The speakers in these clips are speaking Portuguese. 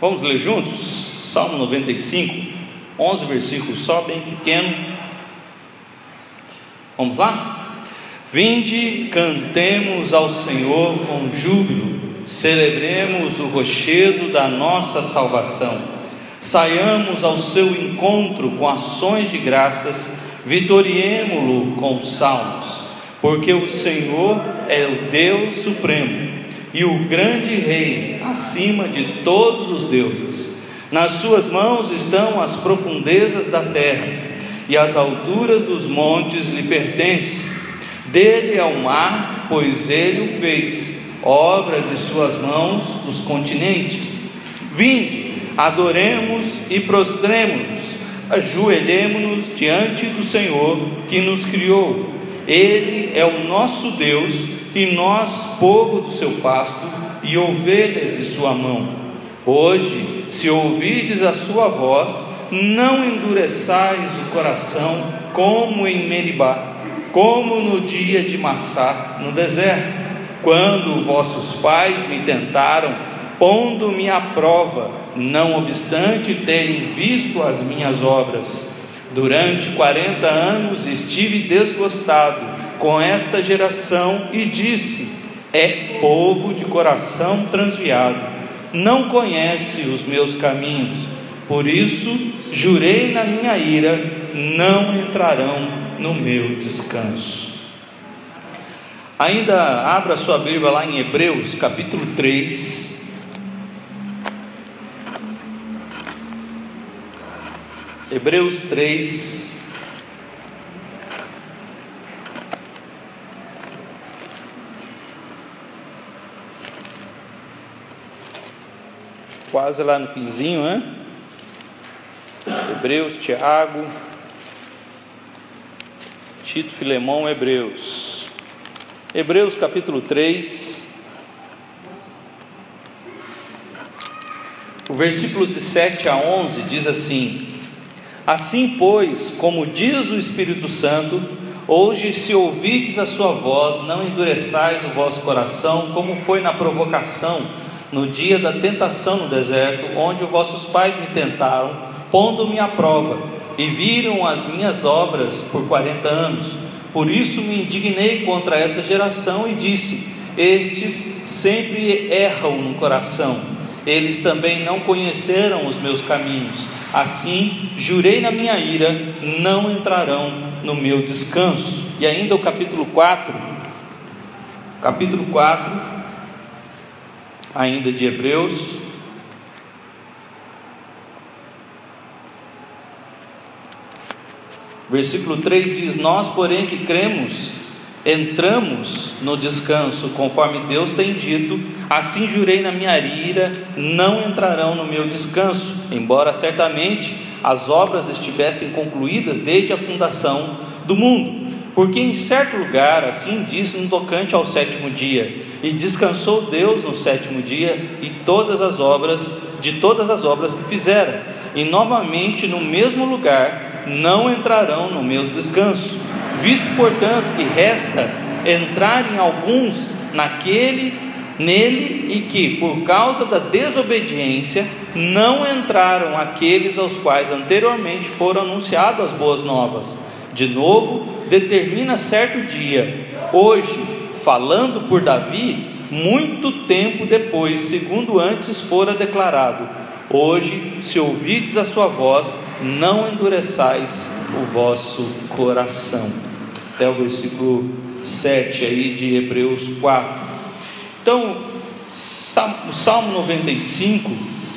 Vamos ler juntos? Salmo 95, 11 versículos, só bem pequeno. Vamos lá? Vinde, cantemos ao Senhor com júbilo, celebremos o rochedo da nossa salvação. Saiamos ao seu encontro com ações de graças, vitoriemo-lo com salmos, porque o Senhor é o Deus supremo e o grande Rei acima de todos os deuses. Nas suas mãos estão as profundezas da terra, e as alturas dos montes lhe pertencem. Dele é o mar, pois ele o fez, obra de suas mãos os continentes. Vinde, adoremos e prostremos-nos, ajoelhemos-nos diante do Senhor que nos criou. Ele é o nosso Deus e nós, povo do seu pasto e ovelhas de sua mão. Hoje, se ouvides a sua voz, não endureçais o coração como em Meribá, como no dia de Massá, no deserto, quando vossos pais me tentaram, pondo-me à prova, não obstante terem visto as minhas obras. Durante quarenta anos estive desgostado com esta geração e disse: É povo de coração transviado, não conhece os meus caminhos. Por isso jurei na minha ira: não entrarão no meu descanso. Ainda abra sua Bíblia lá em Hebreus, capítulo 3. Hebreus 3, quase lá no finzinho, né? Hebreus, Tiago, Tito, Filemão, Hebreus. Hebreus capítulo 3. O versículos de 7 a 11 diz assim: Assim, pois, como diz o Espírito Santo, hoje, se ouvides a sua voz, não endureçais o vosso coração, como foi na provocação no dia da tentação no deserto, onde os vossos pais me tentaram, pondo-me à prova, e viram as minhas obras por quarenta anos. Por isso me indignei contra essa geração e disse: Estes sempre erram no coração, eles também não conheceram os meus caminhos. Assim, jurei na minha ira, não entrarão no meu descanso. E ainda o capítulo 4, capítulo 4, ainda de Hebreus. Versículo 3 diz: Nós, porém, que cremos, entramos no descanso, conforme Deus tem dito: Assim jurei na minha ira, não entrarão no meu descanso, embora certamente as obras estivessem concluídas desde a fundação do mundo. Porque em certo lugar, assim diz no tocante ao sétimo dia: E descansou Deus no sétimo dia e todas as obras, de todas as obras que fizera, e novamente no mesmo lugar não entrarão no meu descanso. Visto, portanto, que resta entrarem alguns naquele nele e que, por causa da desobediência, não entraram aqueles aos quais anteriormente foram anunciadas as boas novas. De novo, determina certo dia, hoje, falando por Davi, muito tempo depois, segundo antes fora declarado: Hoje, se ouvides a sua voz, não endureçais o vosso coração. Até o versículo 7 aí de Hebreus 4. Então, o Salmo 95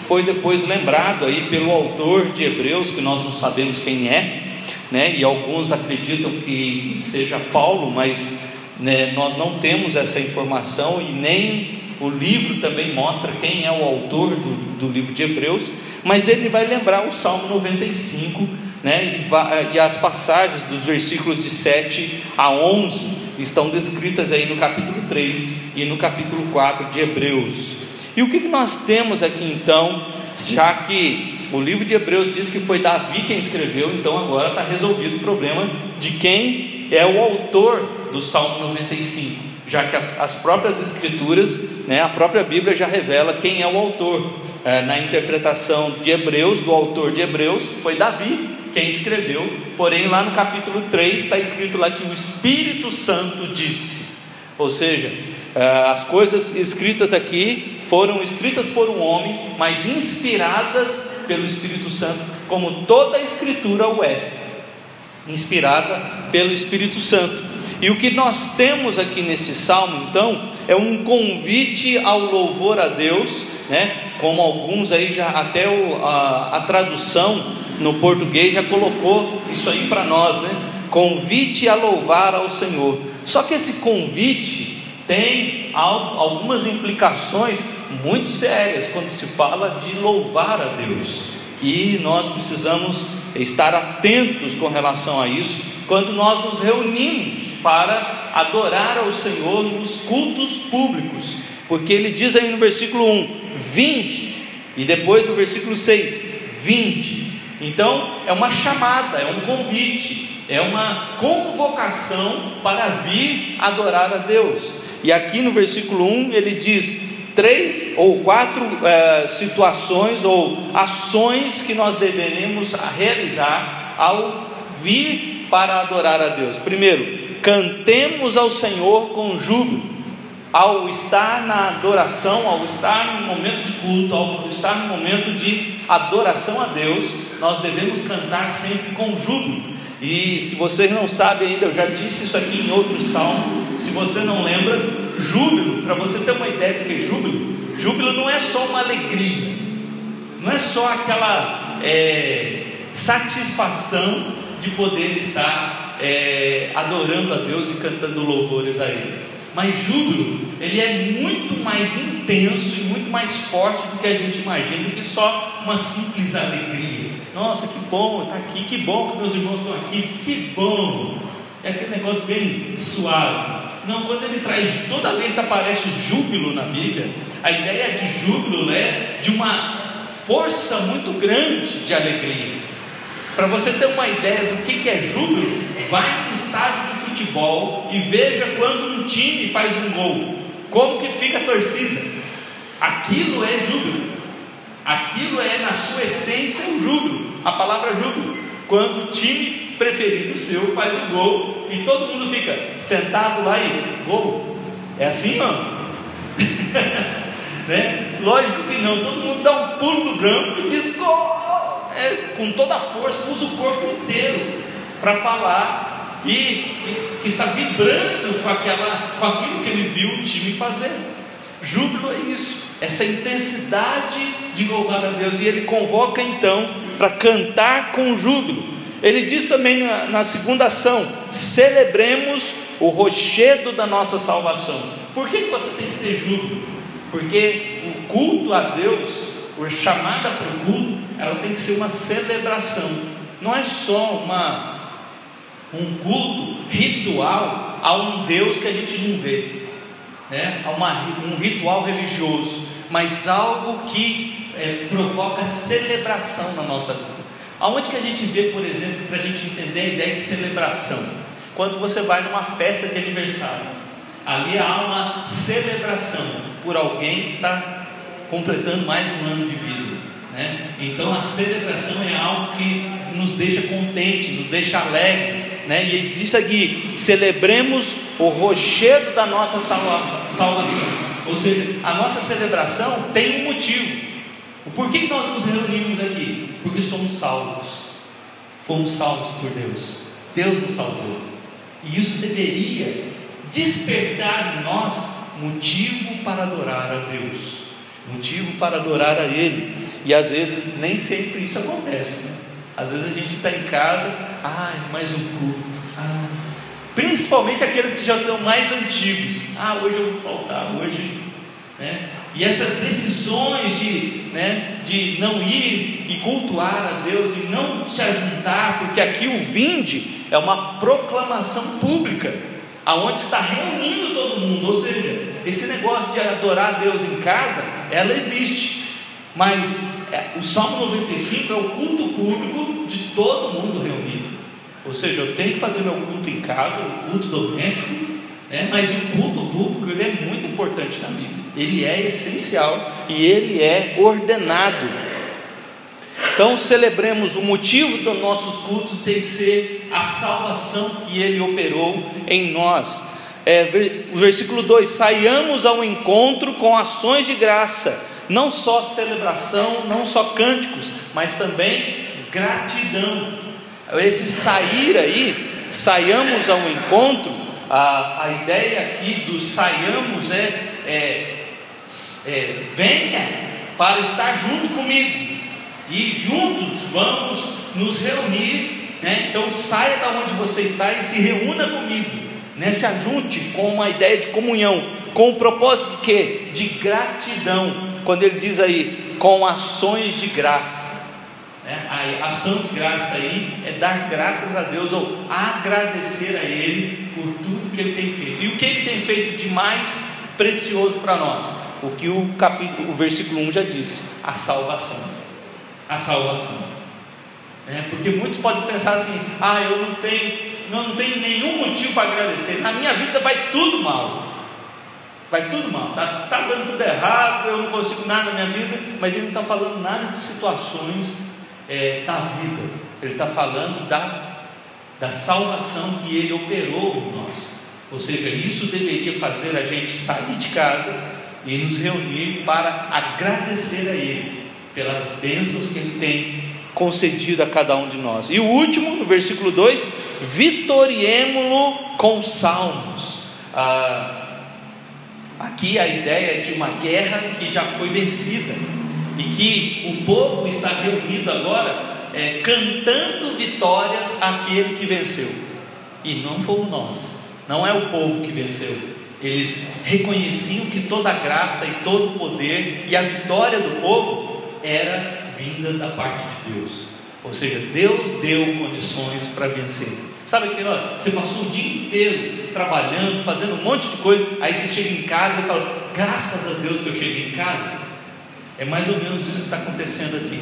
foi depois lembrado aí pelo autor de Hebreus, que nós não sabemos quem é, né? e alguns acreditam que seja Paulo, mas né, nós não temos essa informação e nem o livro também mostra quem é o autor do, do livro de Hebreus, mas ele vai lembrar o Salmo 95, né, e, e as passagens dos versículos de 7 a 11 estão descritas aí no capítulo 3 e no capítulo 4 de Hebreus. E o que, que nós temos aqui então, já que o livro de Hebreus diz que foi Davi quem escreveu, então agora está resolvido o problema de quem é o autor do Salmo 95, já que as próprias Escrituras, né, a própria Bíblia já revela quem é o autor. é, na interpretação de Hebreus, do autor de Hebreus, foi Davi quem escreveu, porém lá no capítulo 3 está escrito lá que o Espírito Santo disse, ou seja, é, as coisas escritas aqui foram escritas por um homem, mas inspiradas pelo Espírito Santo, como toda a Escritura o é, inspirada pelo Espírito Santo. E o que nós temos aqui nesse salmo, então, é um convite ao louvor a Deus, né? Como alguns aí já até o, a, a tradução no português já colocou isso aí para nós, né? Convite a louvar ao Senhor. Só que esse convite tem algumas implicações muito sérias quando se fala de louvar a Deus. E nós precisamos estar atentos com relação a isso quando nós nos reunimos para adorar ao Senhor nos cultos públicos, porque ele diz aí no versículo 1: vinde, e depois no versículo 6: vinde. Então é uma chamada, é um convite, é uma convocação para vir adorar a Deus. E aqui no versículo 1 ele diz: três ou quatro é, situações ou ações que nós deveremos realizar ao vir para adorar a Deus. Primeiro, cantemos ao Senhor com júbilo. Ao estar na adoração, ao estar no momento de culto, ao estar no momento de adoração a Deus, nós devemos cantar sempre com júbilo. E se vocês não sabem ainda, eu já disse isso aqui em outro salmo. Você não lembra, júbilo, para você ter uma ideia do que é júbilo, júbilo não é só uma alegria, não é só aquela é, satisfação de poder estar é, adorando a Deus e cantando louvores a Ele. Mas júbilo, ele é muito mais intenso e muito mais forte do que a gente imagina, do que só uma simples alegria. Nossa, que bom estar aqui, que bom que meus irmãos estão aqui, que bom. É aquele negócio bem suave. Não, quando ele traz, toda vez que aparece júbilo na Bíblia, a ideia de júbilo é de uma força muito grande de alegria. Para você ter uma ideia do que é júbilo, vai no estádio de futebol e veja quando um time faz um gol, como que fica a torcida. Aquilo é júbilo. Aquilo é na sua essência um júbilo. A palavra júbilo. Quando o time preferido seu faz o gol e todo mundo fica sentado lá e gol. É assim, mano? né? Lógico que não. Todo mundo dá um pulo no campo e diz gol. É, com toda a força, usa o corpo inteiro para falar e que, que, está vibrando com, aquela, com aquilo que ele viu o time fazer. Júbilo é isso, essa intensidade de louvar a Deus. E ele convoca então para cantar com júbilo. Ele diz também na, na segunda ação: celebremos o rochedo da nossa salvação. Por que, você tem que ter júbilo? Porque o culto a Deus, a chamada para o culto, ela tem que ser uma celebração. Não é só uma, um culto ritual a um Deus que a gente não vê, né? a uma, um ritual religioso, mas algo que é, provoca celebração na nossa vida. Aonde que a gente vê, por exemplo, para a gente entender a ideia de celebração? Quando você vai numa festa de aniversário, ali há uma celebração por alguém que está completando mais um ano de vida. Né? Então a celebração é algo que nos deixa contente, nos deixa alegre. Né? E ele diz aqui: celebremos o rochedo da nossa salvação. Ou seja, a nossa celebração tem um motivo. Porquê que nós nos reunimos aqui? Porque somos salvos. Fomos salvos por Deus. Deus nos salvou. E isso deveria despertar em nós motivo para adorar a Deus. Motivo para adorar a Ele. E às vezes nem sempre isso acontece. Né? Às vezes a gente está em casa, ai, mais um culto. Ah. Principalmente aqueles que já estão mais antigos. Ah, hoje eu vou faltar, hoje. Né? E essas decisões de, né, de não ir e cultuar a Deus e não se ajuntar, porque aqui o vinde é uma proclamação pública, aonde está reunindo todo mundo, ou seja, esse negócio de adorar a Deus em casa, ela existe, mas é, o Salmo 95 é o culto público de todo mundo reunido, ou seja, eu tenho que fazer meu culto em casa, o culto doméstico, né, mas o culto público ele é muito importante na Bíblia. Ele é essencial e ele é ordenado. Então celebremos o motivo dos nossos cultos tem que ser a salvação que ele operou em nós. É, versículo 2: saiamos ao encontro com ações de graça, não só celebração, não só cânticos, mas também gratidão. Esse sair aí, saiamos ao encontro, a, a ideia aqui do saiamos é, é, é venha para estar junto comigo e juntos vamos nos reunir. Né? Então saia da onde você está e se reúna comigo. Né? Se ajunte com uma ideia de comunhão, com o propósito de quê? De gratidão. Quando ele diz aí, com ações de graça. Né? A ação de graça aí é dar graças a Deus ou agradecer a Ele por tudo que Ele tem feito. E o que Ele tem feito de mais precioso para nós? O que o, capítulo, o versículo 1 já disse: a salvação. A salvação. É, porque muitos podem pensar assim: ah, eu não tenho, não tenho nenhum motivo para agradecer, na minha vida vai tudo mal. Vai tudo mal, está tá dando tudo errado, eu não consigo nada na minha vida, mas ele não está falando nada de situações é, da vida, ele está falando da, da salvação que ele operou em nós. Ou seja, isso deveria fazer a gente sair de casa e nos reunir para agradecer a Ele pelas bênçãos que Ele tem concedido a cada um de nós. E o último, no versículo 2: vitoriemo-lo com salmos. Ah, aqui a ideia é de uma guerra que já foi vencida e que o povo está reunido agora é, cantando vitórias àquele que venceu. E não fomos nós, não é o povo que venceu. Eles reconheciam que toda a graça e todo o poder e a vitória do povo era vinda da parte de Deus. Ou seja, Deus deu condições para vencer. Sabe aquele, você passou o dia inteiro trabalhando, fazendo um monte de coisa, aí você chega em casa e fala, graças a Deus que eu cheguei em casa. É mais ou menos isso que está acontecendo aqui.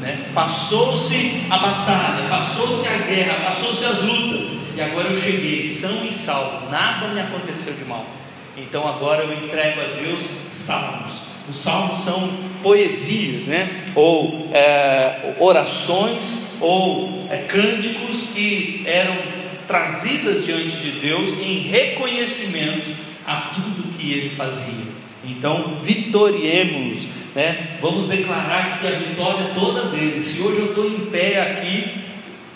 Né? Passou-se a batalha, passou-se a guerra, passou-se as lutas, e agora eu cheguei são e salvo, nada me aconteceu de mal. Então agora eu entrego a Deus salmos. Os salmos são poesias, né? ou é, orações, ou é, cânticos que eram trazidas diante de Deus em reconhecimento a tudo que ele fazia. Então, vitoriemos né? Vamos declarar que a vitória é toda dele. Se hoje eu estou em pé aqui,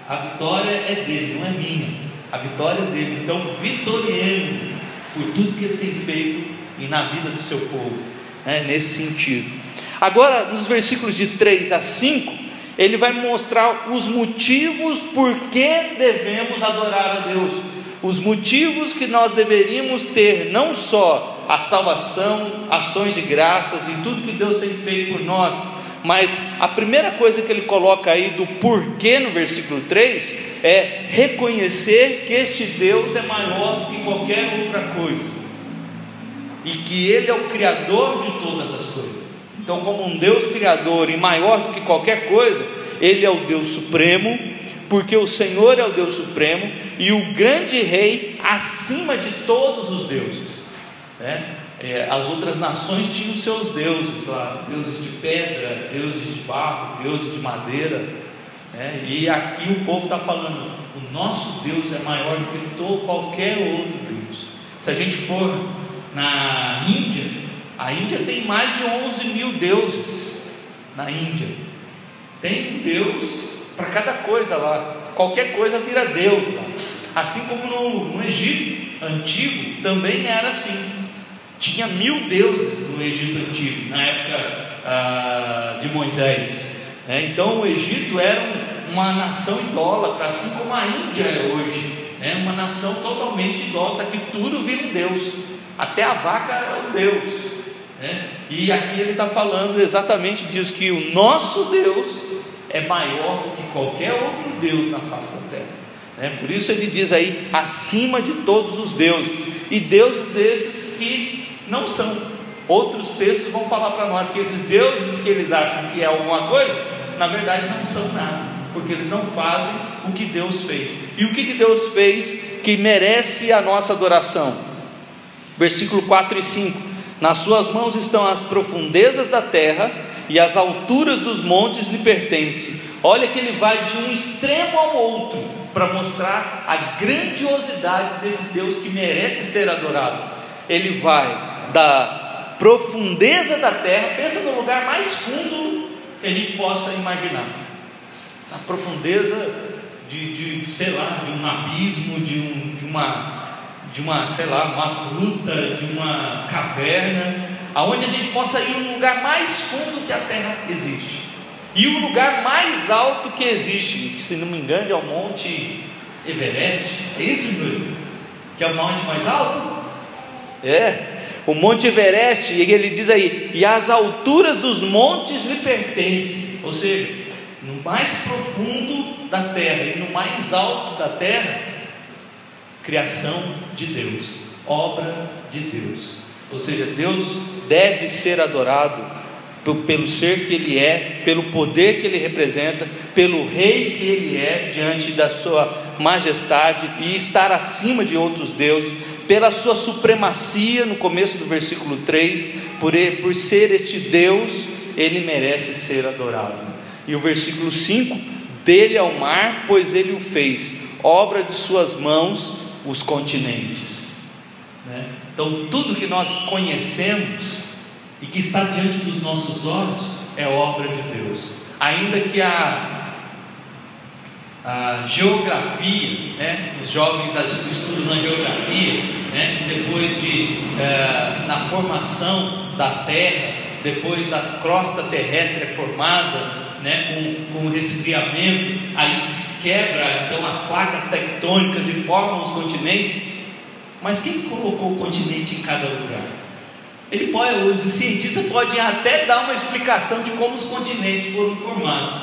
a vitória é dele, não é minha. A vitória dele. Então, vitoriemos por tudo que ele tem feito e na vida do seu povo, né? nesse sentido. Agora, nos versículos de 3 a 5, ele vai mostrar os motivos por que devemos adorar a Deus, os motivos que nós deveríamos ter, não só a salvação, ações de graças e tudo que Deus tem feito por nós. Mas a primeira coisa que ele coloca aí do porquê no versículo 3 é reconhecer que este Deus é maior que qualquer outra coisa e que Ele é o Criador de todas as coisas. Então, como um Deus Criador e maior do que qualquer coisa, Ele é o Deus Supremo, porque o Senhor é o Deus Supremo e o grande Rei acima de todos os deuses. Né? É, as outras nações tinham seus deuses lá, deuses de pedra, deuses de barro, deuses de madeira. Né? E aqui o povo está falando: o nosso Deus é maior do que todo, qualquer outro Deus. Se a gente for na Índia, a Índia tem mais de 11 mil deuses. Na Índia, tem um Deus para cada coisa lá, qualquer coisa vira Deus lá. Assim como no, no Egito antigo também era assim. Tinha mil deuses no Egito antigo, na época ah, de Moisés. Né? Então o Egito era uma nação idólatra, assim como a Índia é hoje. Né? Uma nação totalmente idólatra, que tudo vira um Deus. Até a vaca é um Deus. Né? E aqui ele está falando exatamente disso: que o nosso Deus é maior do que qualquer outro Deus na face da terra. Né? Por isso ele diz aí, acima de todos os deuses, e deuses esses que não são. Outros textos vão falar para nós que esses deuses que eles acham que é alguma coisa, na verdade não são nada, porque eles não fazem o que Deus fez. E o que, que Deus fez que merece a nossa adoração? Versículo 4 e 5: Nas suas mãos estão as profundezas da terra e as alturas dos montes lhe pertencem. Olha que ele vai de um extremo ao outro para mostrar a grandiosidade desse Deus que merece ser adorado. Ele vai da profundeza da terra, pensa no lugar mais fundo que a gente possa imaginar. Na profundeza de, de sei lá, de um abismo, de, um, de uma de uma, sei lá, uma gruta, de uma caverna, aonde a gente possa ir no lugar mais fundo que a terra existe. E o lugar mais alto que existe, que se não me engano é o Monte Everest, é isso, Júlio? Que é o monte mais alto? É, o Monte Everest, e ele diz aí, e as alturas dos montes lhe pertencem, ou seja, no mais profundo da terra e no mais alto da terra, criação de Deus, obra de Deus. Ou seja, Deus deve ser adorado pelo ser que Ele é, pelo poder que Ele representa, pelo Rei que Ele é diante da Sua majestade e estar acima de outros deuses, pela Sua supremacia, no começo do versículo 3, por, ele, por ser este Deus, Ele merece ser adorado. E o versículo 5: Dele ao mar, pois Ele o fez, obra de Suas mãos, os continentes. Né? Então, tudo que nós conhecemos e que está diante dos nossos olhos é obra de Deus. Ainda que a, a geografia, né, os jovens estudam na geografia, né, depois de é, na formação da Terra, depois a crosta terrestre é formada, né, com, com o resfriamento, aí quebra então as placas tectônicas e formam os continentes. Mas quem colocou o continente em cada lugar? Ele pode, os cientistas podem até dar uma explicação de como os continentes foram formados,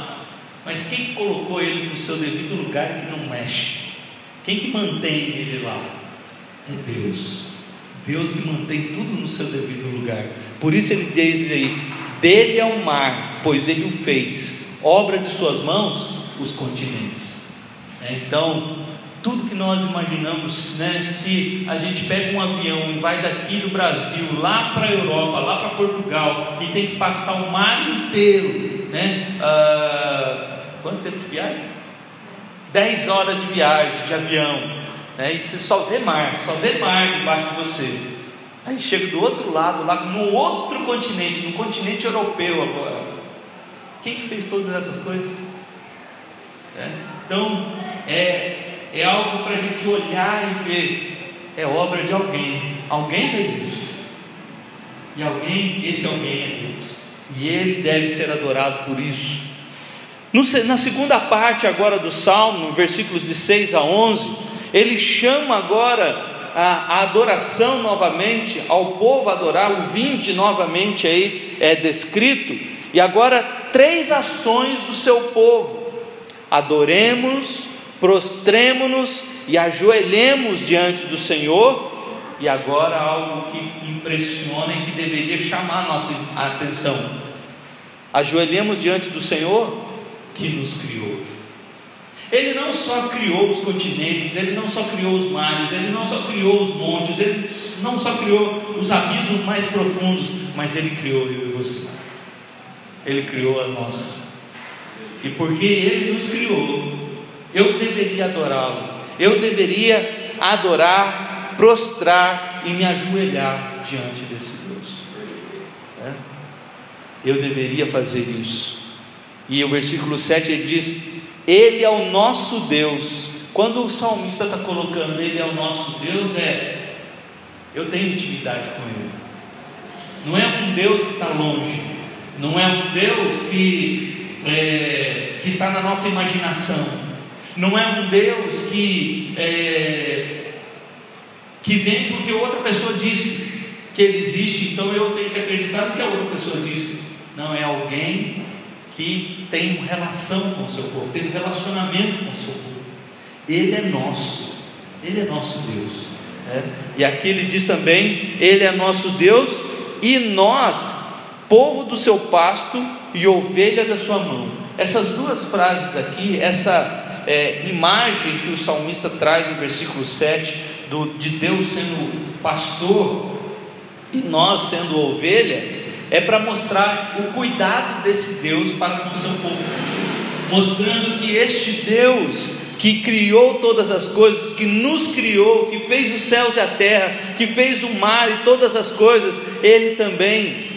mas quem colocou eles no seu devido lugar que não mexe? Quem que mantém ele lá? É Deus. Deus que mantém tudo no seu devido lugar. Por isso ele diz aí: dele é o mar, pois ele o fez, obra de suas mãos, os continentes. É, então, tudo que nós imaginamos, né? Se a gente pega um avião e vai daqui do Brasil lá para a Europa, lá para Portugal, e tem que passar o mar inteiro, né? Ah, quanto tempo de viagem? 10 horas de viagem de avião, né? E você só vê mar, só vê mar debaixo de você. Aí chega do outro lado, lá no outro continente, no continente europeu agora. Quem que fez todas essas coisas? É. Então, é, é algo para a gente olhar e ver, é obra de alguém. Alguém fez isso. E alguém, esse alguém é Deus. E ele deve ser adorado por isso. Na segunda parte agora do Salmo, versículos de 6 a 11, ele chama agora a, a, adoração novamente, ao povo adorar, o 20 novamente aí é descrito, e agora três ações do seu povo: adoremos, prostremo-nos e ajoelhemos diante do Senhor, e agora algo que impressiona e que deveria chamar a nossa atenção. Ajoelhemos diante do Senhor que nos criou. Ele não só criou os continentes, ele não só criou os mares, ele não só criou os montes, ele não só criou os abismos mais profundos, mas ele criou eu e você. Ele criou a nós. E porque ele nos criou, eu deveria adorá-lo, eu deveria adorar, prostrar e me ajoelhar diante desse Deus. É? Eu deveria fazer isso. E o versículo 7 ele diz: Ele é o nosso Deus. Quando o salmista está colocando Ele é o nosso Deus, é eu tenho intimidade com Ele. Não é um Deus que está longe, não é um Deus que, é, que está na nossa imaginação, não é um Deus que, é, que vem porque outra pessoa disse que ele existe, então eu tenho que acreditar no que a outra pessoa disse. Não, é alguém que tem relação com o seu povo, tem um relacionamento com o seu povo. Ele é nosso, ele é nosso Deus. Né? E aqui ele diz também: Ele é nosso Deus e nós, povo do seu pasto e ovelha da sua mão. Essas duas frases aqui, essa é, imagem que o salmista traz no versículo 7, do, de Deus sendo pastor E nós, sendo ovelha, é para mostrar o cuidado desse Deus para com o seu povo, mostrando que este Deus que criou todas as coisas, que nos criou, que fez os céus e a terra, que fez o mar e todas as coisas, Ele também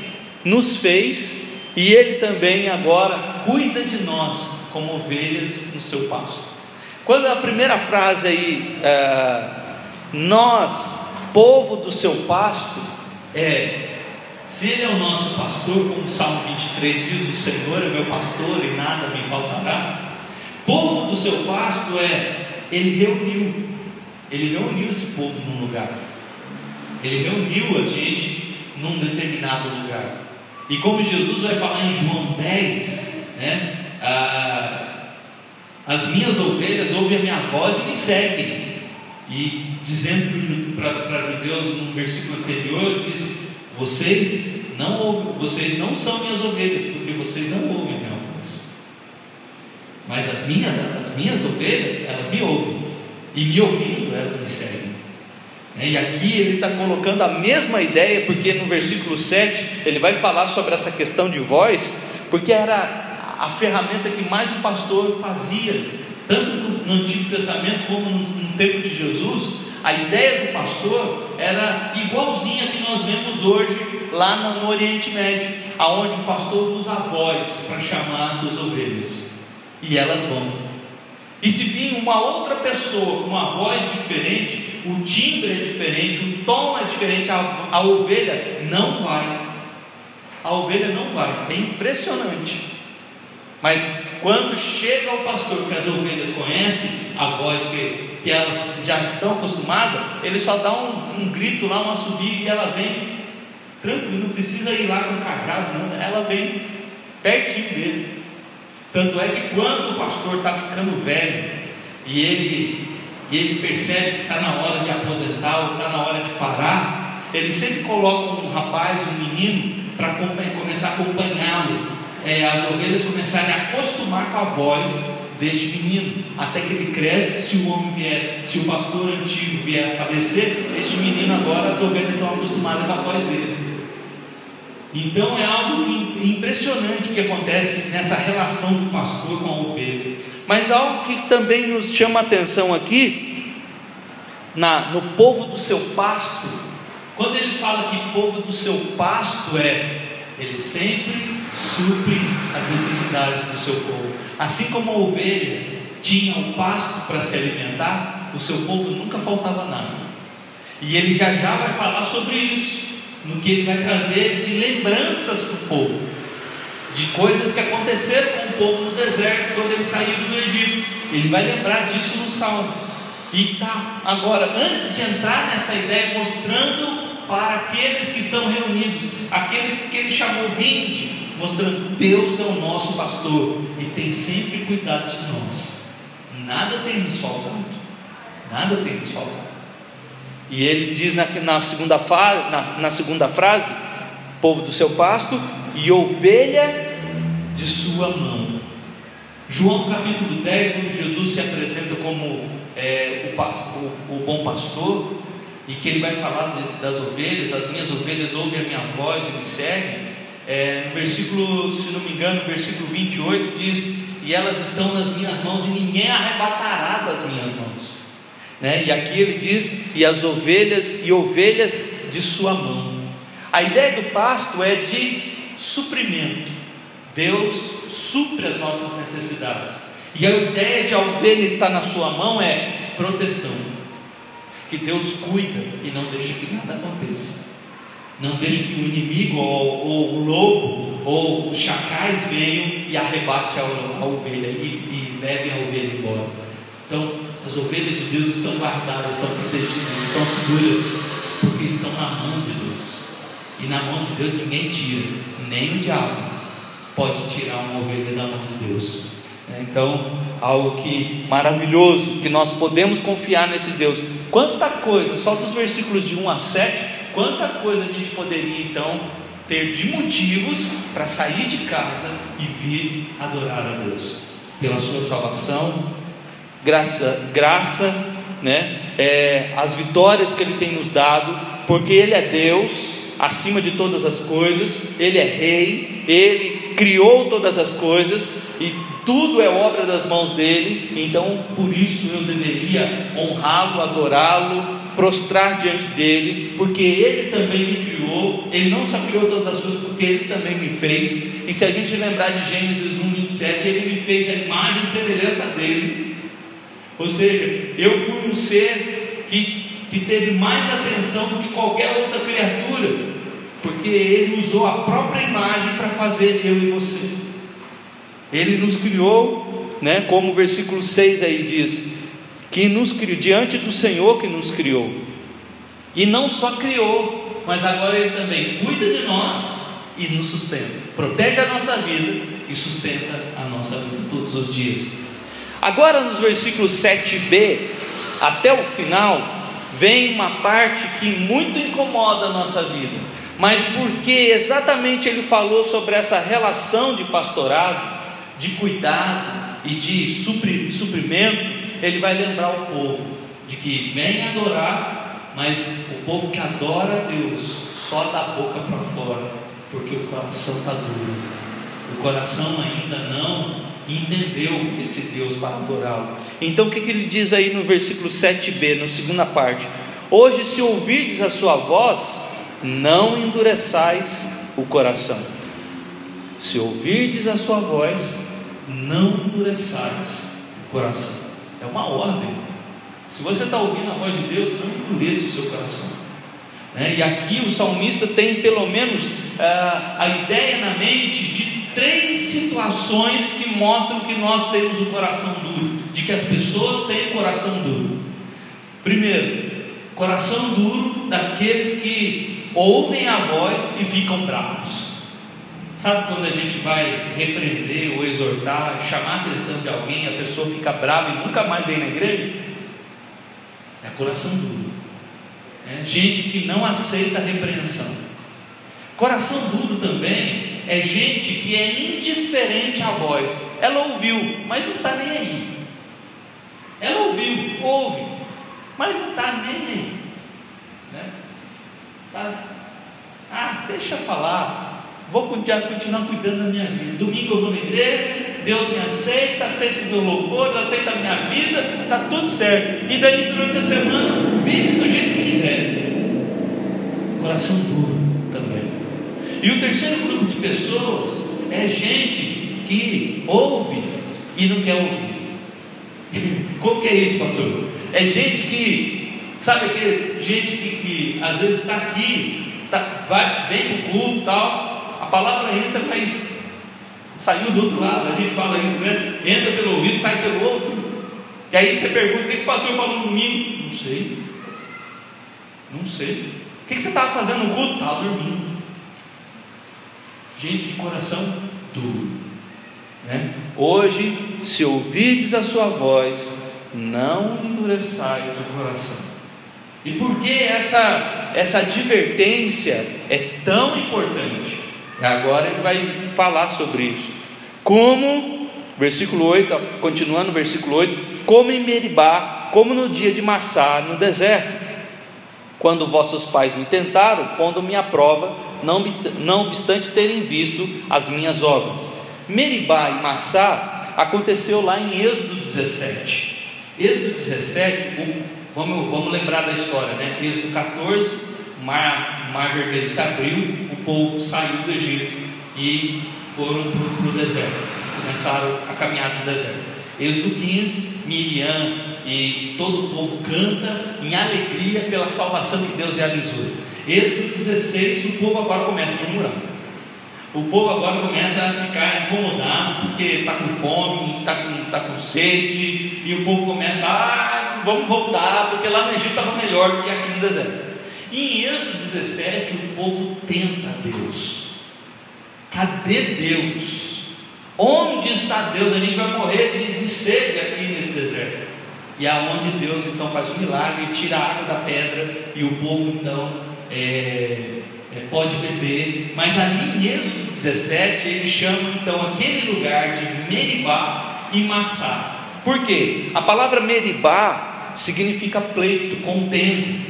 nos fez e Ele também agora cuida de nós como ovelhas no seu pasto. Quando a primeira frase aí, é, nós, povo do seu pasto, é se Ele é o nosso pastor, como o Salmo 23 diz: O Senhor é meu pastor e nada me faltará. Povo do seu pasto é, Ele reuniu, Ele reuniu esse povo num lugar, Ele reuniu a gente num determinado lugar. E como Jesus vai falar em João 10, né, ah, as minhas ovelhas ouvem a minha voz e me seguem. E dizendo para judeus no versículo anterior, diz: Vocês não vocês não são minhas ovelhas, porque vocês não ouvem a minha voz. Mas as minhas, as minhas ovelhas, elas me ouvem. E me ouvindo, elas me seguem. E aqui ele está colocando a mesma ideia, porque no versículo 7 ele vai falar sobre essa questão de voz, porque era a ferramenta que mais o pastor fazia, tanto no Antigo Testamento como no tempo de Jesus. A ideia do pastor era igualzinha que nós vemos hoje lá no Oriente Médio, aonde o pastor usa a voz para chamar as suas ovelhas, e elas vão. E se vir uma outra pessoa com uma voz diferente, o timbre é diferente, o tom é diferente, a, a ovelha não vai. A ovelha não vai. É impressionante. Mas quando chega ao pastor que as ovelhas conhecem, a voz que, que elas já estão acostumadas, ele só dá um, um grito lá, uma subida e ela vem tranquilo, não precisa ir lá com cajado, não, ela vem pertinho dele. Tanto é que quando o pastor está ficando velho e ele, e ele percebe que está na hora de aposentar ou está na hora de parar, ele sempre coloca um rapaz, um menino, para começar a acompanhá-lo. É, as ovelhas começarem a acostumar com a voz deste menino, até que ele cresce. Se o homem vier, se o pastor antigo vier a falecer, este menino agora as ovelhas estão acostumadas com a voz dele. Então é algo impressionante que acontece nessa relação do pastor com a ovelha. Mas algo que também nos chama a atenção aqui, na, no povo do seu pasto, quando ele fala que povo do seu pasto é, ele sempre supre as necessidades do seu povo. Assim como a ovelha tinha o pasto para se alimentar, o seu povo nunca faltava nada. E ele já já vai falar sobre isso no que ele vai trazer de lembranças para o povo, de coisas que aconteceram com o povo no deserto quando eles saíram do Egito. Ele vai lembrar disso no Salmo. E tá, agora, antes de entrar nessa ideia, mostrando para aqueles que estão reunidos, aqueles que ele chamou vinte, mostrando Deus é o nosso pastor e tem sempre cuidado de nós. Nada tem nos faltado. Nada tem nos faltado. E ele diz na, na segunda, fa, na, na segunda frase: povo do seu pasto e ovelha de sua mão. João capítulo 10, quando Jesus se apresenta como é, o, o, o, bom pastor, e que ele vai falar de, das ovelhas, as minhas ovelhas ouvem a minha voz e me seguem. É, no versículo, se não me engano, versículo 28 diz: E elas estão nas minhas mãos, e ninguém arrebatará das minhas mãos. Né? E aqui ele diz: e as ovelhas e ovelhas de sua mão. A ideia do pasto é de suprimento. Deus supre as nossas necessidades. E a ideia de a ovelha estar na sua mão é proteção. Que Deus cuida e não deixa que nada aconteça. Não deixa que o inimigo, ou, ou o lobo, ou os chacais venham e arrebate a, a ovelha e, e levem a ovelha embora. Então, as ovelhas de Deus estão guardadas, estão protegidas, estão seguras, porque estão na mão de Deus. E na mão de Deus ninguém tira, nem o diabo pode tirar uma ovelha da mão de Deus. Então, algo que maravilhoso, que nós podemos confiar nesse Deus. Quanta coisa, só dos versículos de 1 a 7, quanta coisa a gente poderia então ter de motivos para sair de casa e vir adorar a Deus pela sua salvação, graça, graça, né? É, as vitórias que Ele tem nos dado, porque Ele é Deus acima de todas as coisas, Ele é Rei, Ele criou todas as coisas e tudo é obra das mãos dele, então por isso eu deveria honrá-lo, adorá-lo, prostrar diante dele, porque ele também me criou, ele não só criou todas as coisas, porque ele também me fez, e se a gente lembrar de Gênesis 1, 27, ele me fez a imagem e semelhança dele, ou seja, eu fui um ser que, que teve mais atenção do que qualquer outra criatura, porque ele usou a própria imagem para fazer eu e você. Ele nos criou, né, como o versículo 6 aí diz, que nos criou, diante do Senhor que nos criou. E não só criou, mas agora Ele também cuida de nós e nos sustenta. Protege a nossa vida e sustenta a nossa vida todos os dias. Agora, nos versículos 7b até o final, vem uma parte que muito incomoda a nossa vida, mas porque exatamente ele falou sobre essa relação de pastorado, de cuidado e de suprimento, ele vai lembrar o povo de que vem adorar, mas o povo que adora a Deus só da boca para fora, porque o coração está duro. O coração ainda não entendeu esse Deus para adorá-lo. Então o que, que ele diz aí no versículo 7b, na segunda parte? Hoje, se ouvirdes a sua voz, não endureçais o coração. Se ouvirdes a sua voz, não endureçais o coração. É uma ordem. Se você está ouvindo a voz de Deus, não endureça o seu coração. Né? E aqui o salmista tem pelo menos uh, a ideia na mente de três situações que mostram que nós temos o coração duro, de que as pessoas têm o coração duro. Primeiro, coração duro daqueles que ouvem a voz e ficam bravos. Sabe quando a gente vai repreender ou exortar, chamar a atenção de alguém, a pessoa fica brava e nunca mais vem na igreja? É coração duro. É gente que não aceita a repreensão. Coração duro também é gente que é indiferente à voz. Ela ouviu, mas não está nem aí. Ela ouviu, ouve, mas não está nem aí. Né? Tá. Ah, deixa falar vou continuar cuidando da minha vida. Domingo eu vou na igreja, Deus me aceita, aceita o meu louvor, aceita a minha vida, está tudo certo. E daí durante a semana, vive do jeito que quiser. Coração duro também. E o terceiro grupo de pessoas é gente que ouve e não quer ouvir. Como que é isso, pastor? É gente que, sabe aquele gente que, que às vezes está aqui, tá, vai, vem para o culto e tal, a palavra entra, mas saiu do outro lado. A gente fala isso, né? Entra pelo ouvido, sai pelo outro. E aí você pergunta: o que o pastor falou domingo? Não sei. Não sei. O que você estava fazendo no culto? Estava dormindo. Gente de coração duro. Né? Hoje, se ouvides a sua voz, não endureçais o coração. E por que essa, essa advertência é tão importante? Agora ele vai falar sobre isso. Como, versículo 8, continuando versículo 8, como em Meribá, como no dia de Massá, no deserto, quando vossos pais me tentaram, pondo-me à prova, não, não obstante terem visto as minhas obras. Meribá e Massá aconteceu lá em Êxodo 17. Êxodo 17, vamos, vamos lembrar da história, né? Êxodo 14, mar, mar vermelho se abriu, o povo saiu do Egito e foram para o deserto, começaram a caminhar no deserto. Êxodo 15, Miriam e todo o povo canta em alegria pela salvação que Deus realizou. Êxodo 16, o povo agora começa a murmurar. O povo agora começa a ficar incomodado porque está com fome, está com, tá com sede, e o povo começa, ah, vamos voltar, porque lá no Egito estava melhor do que aqui no deserto. E em Êxodo 17, o povo tenta Deus. Cadê Deus? Onde está Deus? A gente vai morrer de, de sede aqui nesse deserto. E aonde Deus então faz um milagre, tira a água da pedra e o povo então é, é, pode beber. Mas ali em Êxodo 17, ele chama então aquele lugar de Meribá e Massá. Por quê? A palavra Meribá significa pleito, contendo.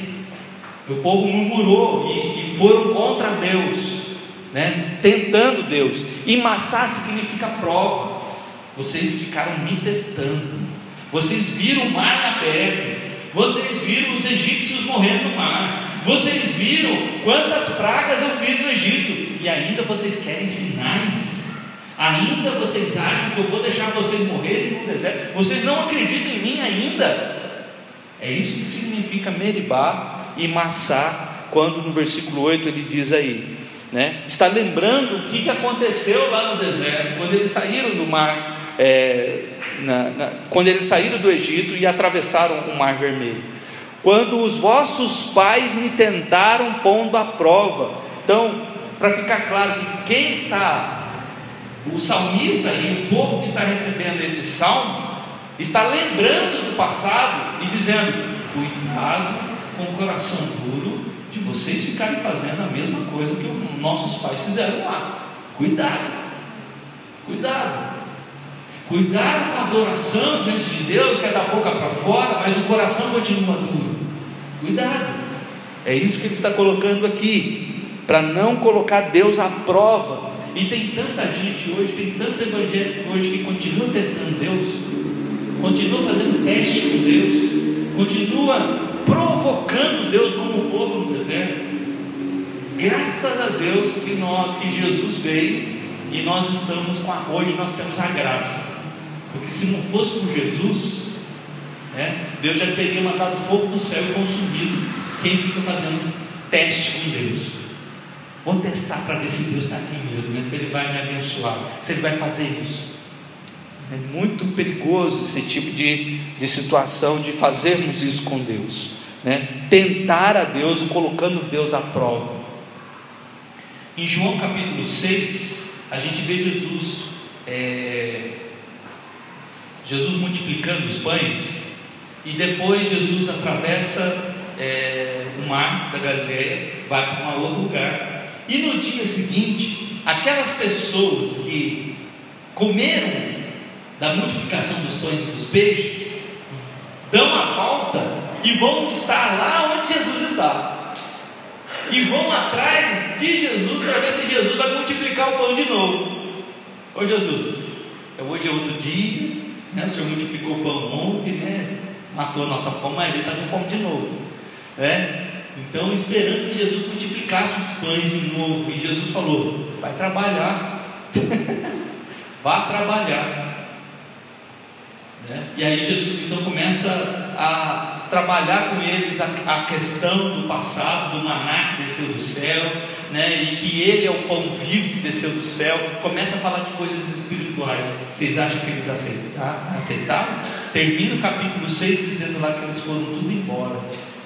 O povo murmurou e, e foram contra Deus, né? tentando Deus. E Massá significa prova. Vocês ficaram me testando. Vocês viram o mar aberto. Vocês viram os egípcios morrendo no mar. Vocês viram quantas pragas eu fiz no Egito. E ainda vocês querem sinais. Ainda vocês acham que eu vou deixar vocês morrerem no deserto? Vocês não acreditam em mim ainda? É isso que significa Meribá e Massá, quando no versículo 8 ele diz aí, né? Está lembrando o que, que aconteceu lá no deserto, quando eles saíram do mar, é, na, na, quando eles saíram do Egito e atravessaram o mar vermelho. Quando os vossos pais me tentaram pondo à prova. Então, para ficar claro que quem está o salmista e o povo que está recebendo esse salmo está lembrando do passado e dizendo: cuidado com o coração duro de vocês ficarem fazendo a mesma coisa que os nossos pais fizeram lá. Cuidado, cuidado. Cuidado com a adoração diante de Deus, que é da boca para fora, mas o coração continua duro. Cuidado. É isso que ele está colocando aqui, para não colocar Deus à prova e tem tanta gente hoje, tem tanto evangélico hoje que continua tentando Deus, continua fazendo teste com Deus, continua provocando Deus como o povo no deserto. Graças a Deus que, nós, que Jesus veio e nós estamos com a, hoje nós temos a graça. Porque se não fosse por Jesus, né, Deus já teria mandado fogo do céu e consumido quem fica fazendo teste com Deus. Vou testar para ver se Deus está aqui mesmo, né? se Ele vai me abençoar, se Ele vai fazer isso. É muito perigoso esse tipo de, de situação de fazermos isso com Deus, né? tentar a Deus colocando Deus à prova. Em João capítulo 6, a gente vê Jesus, é, Jesus multiplicando os pães, e depois Jesus atravessa é, o mar da Galileia, vai para um outro lugar, e no dia seguinte, aquelas pessoas que comeram da multiplicação dos pães e dos peixes, dão a volta e vão estar lá onde Jesus está. E vão atrás de Jesus para ver se Jesus vai multiplicar o pão de novo. Ô Jesus, hoje é outro dia, né? o Senhor multiplicou o pão ontem, né? matou a nossa fome, mas ele está com fome de novo. Né? Então, esperando que Jesus multiplicasse os pães de novo, e Jesus falou: vai trabalhar, vá trabalhar. Né? E aí Jesus então começa a trabalhar com eles a, a, questão do passado, do maná que desceu do céu, né? e que ele é o pão vivo que desceu do céu. Começa a falar de coisas espirituais. Vocês acham que eles aceitaram? Termina o capítulo 6 dizendo lá que eles foram tudo embora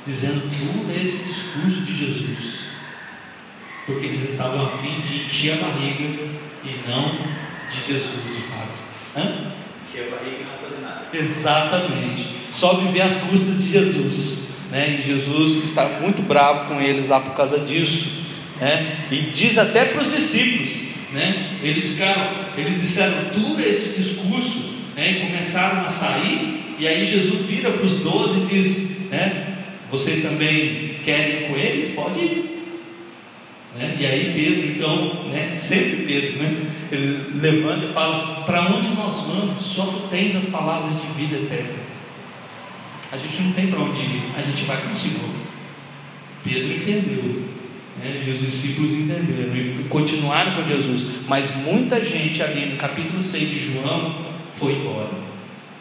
dizendo tudo esse discurso de Jesus, porque eles estavam a fim de encher a barriga e não de Jesus de fato. Hã? Encher a barriga e não fazer nada. Exatamente. Só viver às custas de Jesus. Né? E Jesus está muito bravo com eles lá por causa disso. Né? E diz até para os discípulos. Né? Eles ficaram, eles disseram tudo esse discurso né? e começaram a sair. E aí Jesus vira para os doze e diz: né? Vocês também querem ir com eles? Pode ir. Né? E aí Pedro, então, né? sempre Pedro, né? ele levanta e fala: Para onde nós vamos? Só tu tens as palavras de vida eterna. A gente não tem para onde ir, a gente vai com o Senhor. Pedro entendeu, né? e os discípulos entenderam e continuaram com Jesus. Mas muita gente ali no capítulo 6 de João foi embora.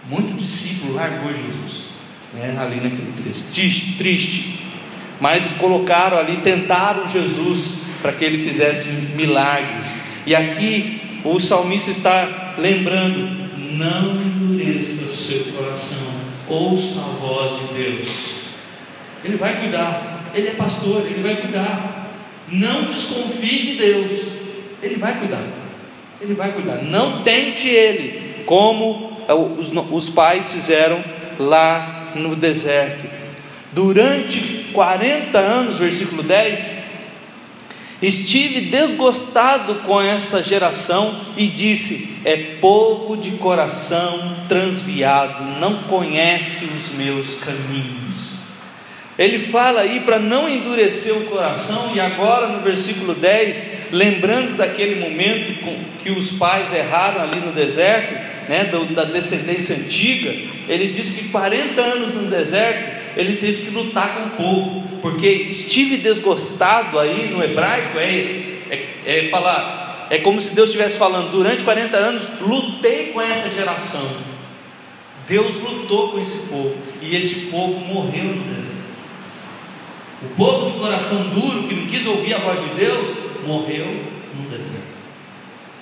Muito discípulo largou Jesus né, ali naquele texto. Triste, triste. Mas colocaram ali, tentaram Jesus para que ele fizesse milagres. E aqui o salmista está lembrando: não endureça o seu coração, ouça a voz de Deus. Ele vai cuidar, ele é pastor, ele vai cuidar. Não desconfie de Deus, ele vai cuidar. Ele vai cuidar. Não tente ele, como os, os pais fizeram lá no deserto. Durante 40 anos, versículo 10, estive desgostado com essa geração e disse: É povo de coração transviado, não conhece os meus caminhos. Ele fala aí para não endurecer o coração, e agora no versículo 10, lembrando daquele momento que os pais erraram ali no deserto, né, da descendência antiga, ele diz que 40 anos no deserto ele teve que lutar com o povo, porque estive desgostado aí no hebraico é, é, é falar, é como se Deus estivesse falando, durante 40 anos lutei com essa geração. Deus lutou com esse povo e esse povo morreu no deserto. O povo de coração duro, que não quis ouvir a voz de Deus, morreu.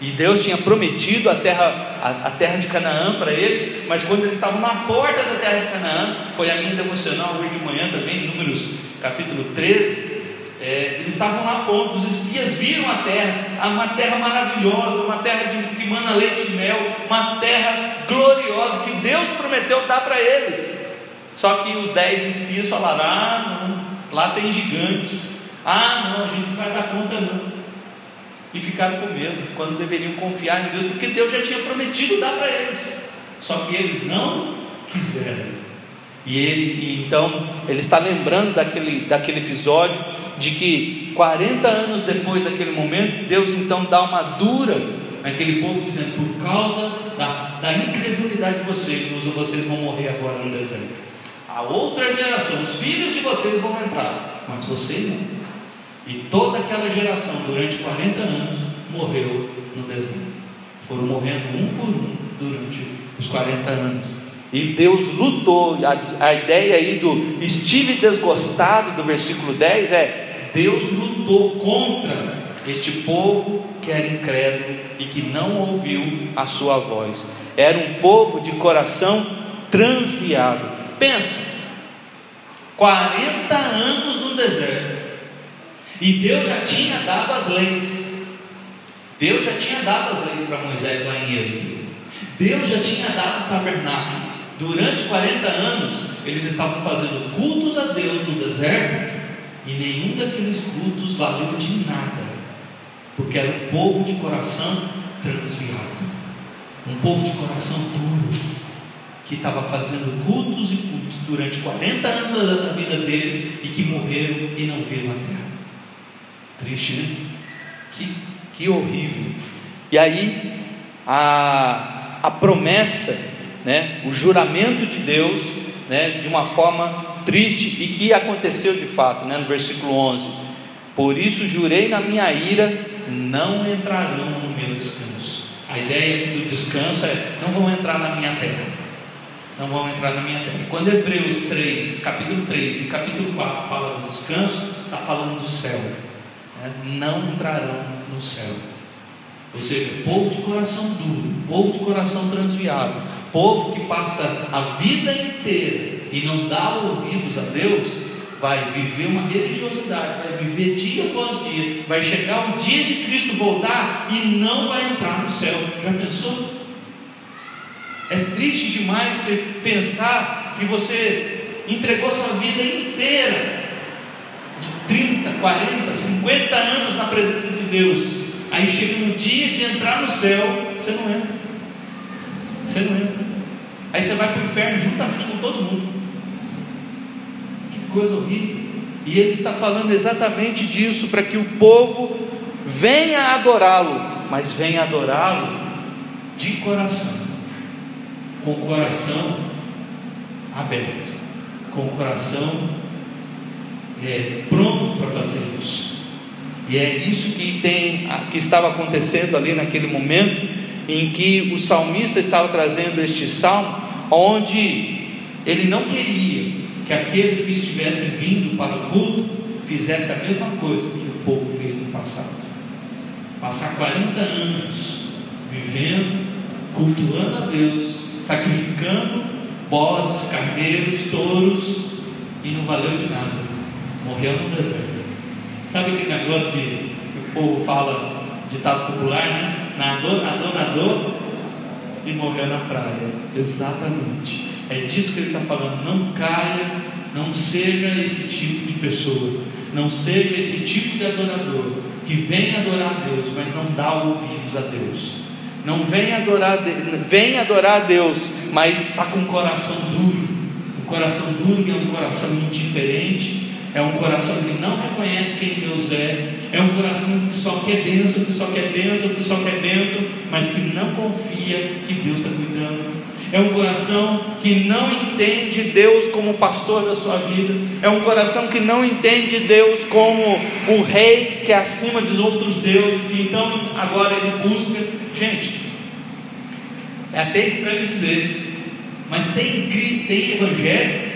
E Deus tinha prometido a terra, a, a terra de Canaã para eles, mas quando eles estavam na porta da terra de Canaã, foi a minha devocional hoje de manhã também, Números capítulo 13. É, eles estavam lá ponto, os espias viram a terra, uma terra maravilhosa, uma terra de, que mana leite e mel, uma terra gloriosa que Deus prometeu dar para eles. Só que os dez espias falaram: Ah, não, lá tem gigantes. Ah, não, a gente não vai dar conta não. E ficaram com medo, quando deveriam confiar em Deus, porque Deus já tinha prometido dar para eles. Só que eles não quiseram. E ele, então, ele está lembrando daquele, daquele episódio de que 40 anos depois daquele momento, Deus então dá uma dura naquele povo, dizendo: por causa da, da incredulidade de vocês, vocês vão morrer agora no deserto. A outra geração, os filhos de vocês vão entrar, mas vocês não. E toda aquela geração, durante 40 anos, morreu no deserto. Foram morrendo um por um durante os 40 anos. E Deus lutou. A, a ideia aí do estive desgostado do versículo 10 é: Deus lutou contra este povo que era incrédulo e que não ouviu a sua voz. Era um povo de coração transviado. Pensa, 40 anos no deserto. E Deus já tinha dado as leis. Deus já tinha dado as leis para Moisés lá em Êxodo. Deus já tinha dado o tabernáculo. Durante 40 anos, eles estavam fazendo cultos a Deus no deserto, e nenhum daqueles cultos valeu de nada, porque era um povo de coração transviado, um povo de coração duro, que estava fazendo cultos e cultos durante 40 anos da vida deles e que morreram e não viram a terra. Triste, né? Que, que horrível. E aí, a, a promessa, né, o juramento de Deus, né, de uma forma triste e que aconteceu de fato, né, no versículo 11: Por isso jurei na minha ira, não entrarão no meu descanso. A ideia do descanso é: não vão entrar na minha terra não vão entrar na minha terra. Quando Hebreus 3, capítulo 3 e capítulo 4 fala do descanso, está falando do céu. Né? Não entrarão no céu. Ou seja, povo de coração duro, povo de coração transviado, povo que passa a vida inteira e não dá ouvidos a Deus, vai viver uma religiosidade, vai viver dia após dia, vai chegar o dia de Cristo voltar e não vai entrar no céu. Já pensou? É triste demais você pensar que você entregou sua vida inteira, 30, 40, 50 anos na presença de Deus. Aí chega no dia de entrar no céu, você não entra. Você não entra. Aí você vai para o inferno juntamente com todo mundo. Que coisa horrível. E ele está falando exatamente disso, para que o povo venha adorá-lo, mas venha adorá-lo de coração com o coração aberto, com o coração é, pronto para fazer isso. E é isso que, tem, que estava acontecendo ali naquele momento em que o salmista estava trazendo este salmo, onde ele não queria que aqueles que estivessem vindo para o culto fizessem a mesma coisa que o povo fez no passado. Passar 40 anos vivendo, cultuando a Deus, sacrificando bodes, carneiros, touros, e não valeu de nada. Morreu no deserto. Sabe aquele negócio de, que o povo fala, ditado popular, né? Nadou, nadou, nadou e morreu na praia. Exatamente. É disso que ele está falando. Não caia, não seja esse tipo de pessoa. Não seja esse tipo de adorador que vem adorar a Deus, mas não dá ouvidos a Deus. Não vem adorar, vem adorar a Deus, mas está com o coração duro, um coração duro é um coração indiferente, é um coração que não reconhece quem Deus é, é um coração que só quer bênção, que só quer bênção, que só quer bênção, mas que não confia que Deus está cuidando. É um coração que não entende Deus como pastor da sua vida. É um coração que não entende Deus como o rei que é acima dos outros deuses. Então agora ele busca. Gente, é até estranho dizer, mas tem, tem evangelho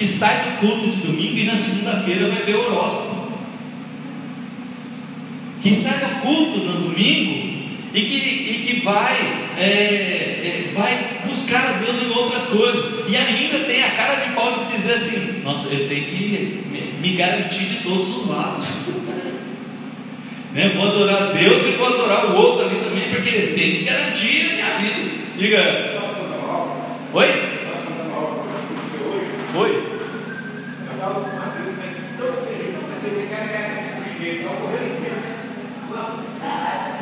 que sai do culto de domingo e na segunda-feira vai ver o horóscopo. Que sai do culto no domingo e que, e que vai, é, é, vai buscar a Deus em outras coisas. E ainda tem a cara de pau de dizer assim: Nossa, eu tenho que me, me garantir de todos os lados. né? Vou adorar Deus e vou adorar o outro ali também, porque tem que garantir a minha vida. Diga. Oi? Foi? Eu estava com uma briga tão terrível, eu pensei que era ganhar o chineiro, estava correndo de jeito. Uma essa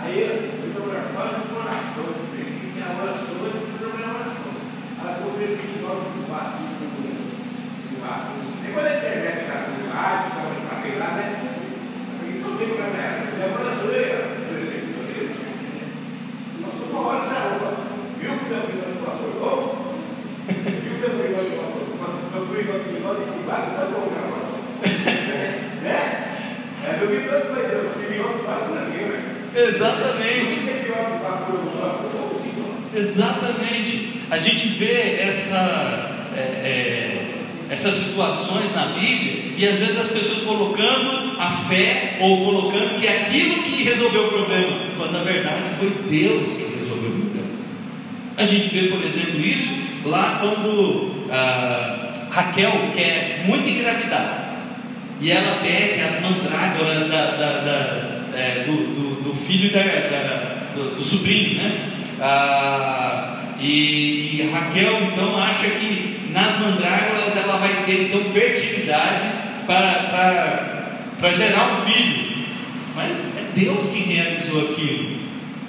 Aí eu fui faz uma oração, que a oração é uma oração. Ela fez que igual o fubá, assim, depois da internet, cara, do rádio, estava em café lá, né? Porque todo tempo para ela, a oração aí, nós somos uma hora essa roupa. Viu meu filho falou, bom? Né? É, foi que né? Exatamente. Exatamente. A gente vê essa, é, é, essas situações na Bíblia e às vezes as pessoas colocando a fé ou colocando que é aquilo que resolveu o problema, quando na verdade foi Deus que resolveu o problema. A gente vê, por exemplo, isso lá quando. Ah, Raquel quer muito engravidar. E ela pede as mandrágoras da, da, da, é, do, do, do, filho da, do, do, sobrinho, né? Ah, e, e, Raquel então acha que nas mandrágoras ela vai ter então fertilidade para, gerar um filho. Mas é Deus que realizou aquilo.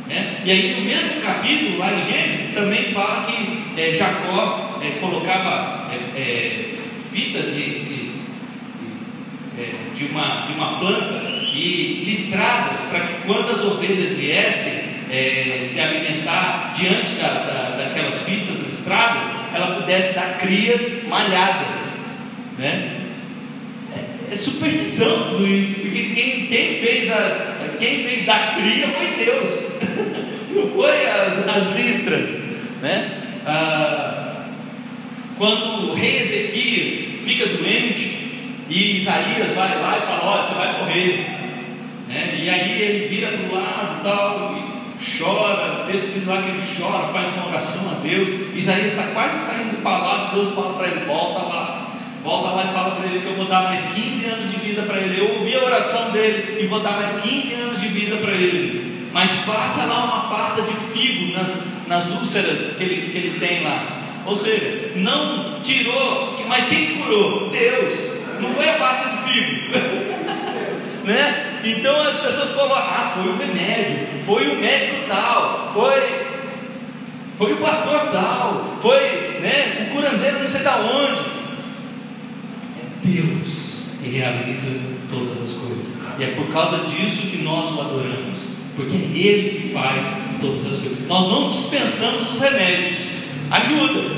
Né? E aí no mesmo capítulo, lá em Gênesis, também fala que é, Jacó é, colocava é, é fitas de, de, é, de, uma, de uma planta e listradas para que quando as ovelhas viessem se alimentar diante da, da, daquelas fitas listradas, ela pudesse dar crias malhadas. Né? É superstição tudo isso, porque quem, quem, fez a, quem fez da cria foi Deus, não foi as, as listras. Né? Ah, quando o rei Ezequias fica doente e Isaías vai lá e fala: Olha, você vai morrer. Né? E aí ele vira para o lado tal, e chora. O texto diz lá que ele chora, faz uma oração a Deus. Isaías está quase saindo do palácio. Deus fala para ele: Volta lá. Volta lá e fala para ele que eu vou dar mais 15 anos de vida para ele. Eu ouvi a oração dele e vou dar mais 15 anos de vida para ele. Mas passa lá uma pasta de figo nas, nas úlceras que ele, que ele tem lá. Ou seja, não tirou, mas quem curou? Deus. Não foi a pasta de figo. né? Então as pessoas colocam, ah, foi o remédio, foi o médico tal, foi, foi o pastor tal, foi né, o curandeiro não sei da onde. É Deus que realiza todas as coisas. E é por causa disso que nós o adoramos. Porque é Ele que faz todas as coisas. Nós não dispensamos os remédios, ajuda,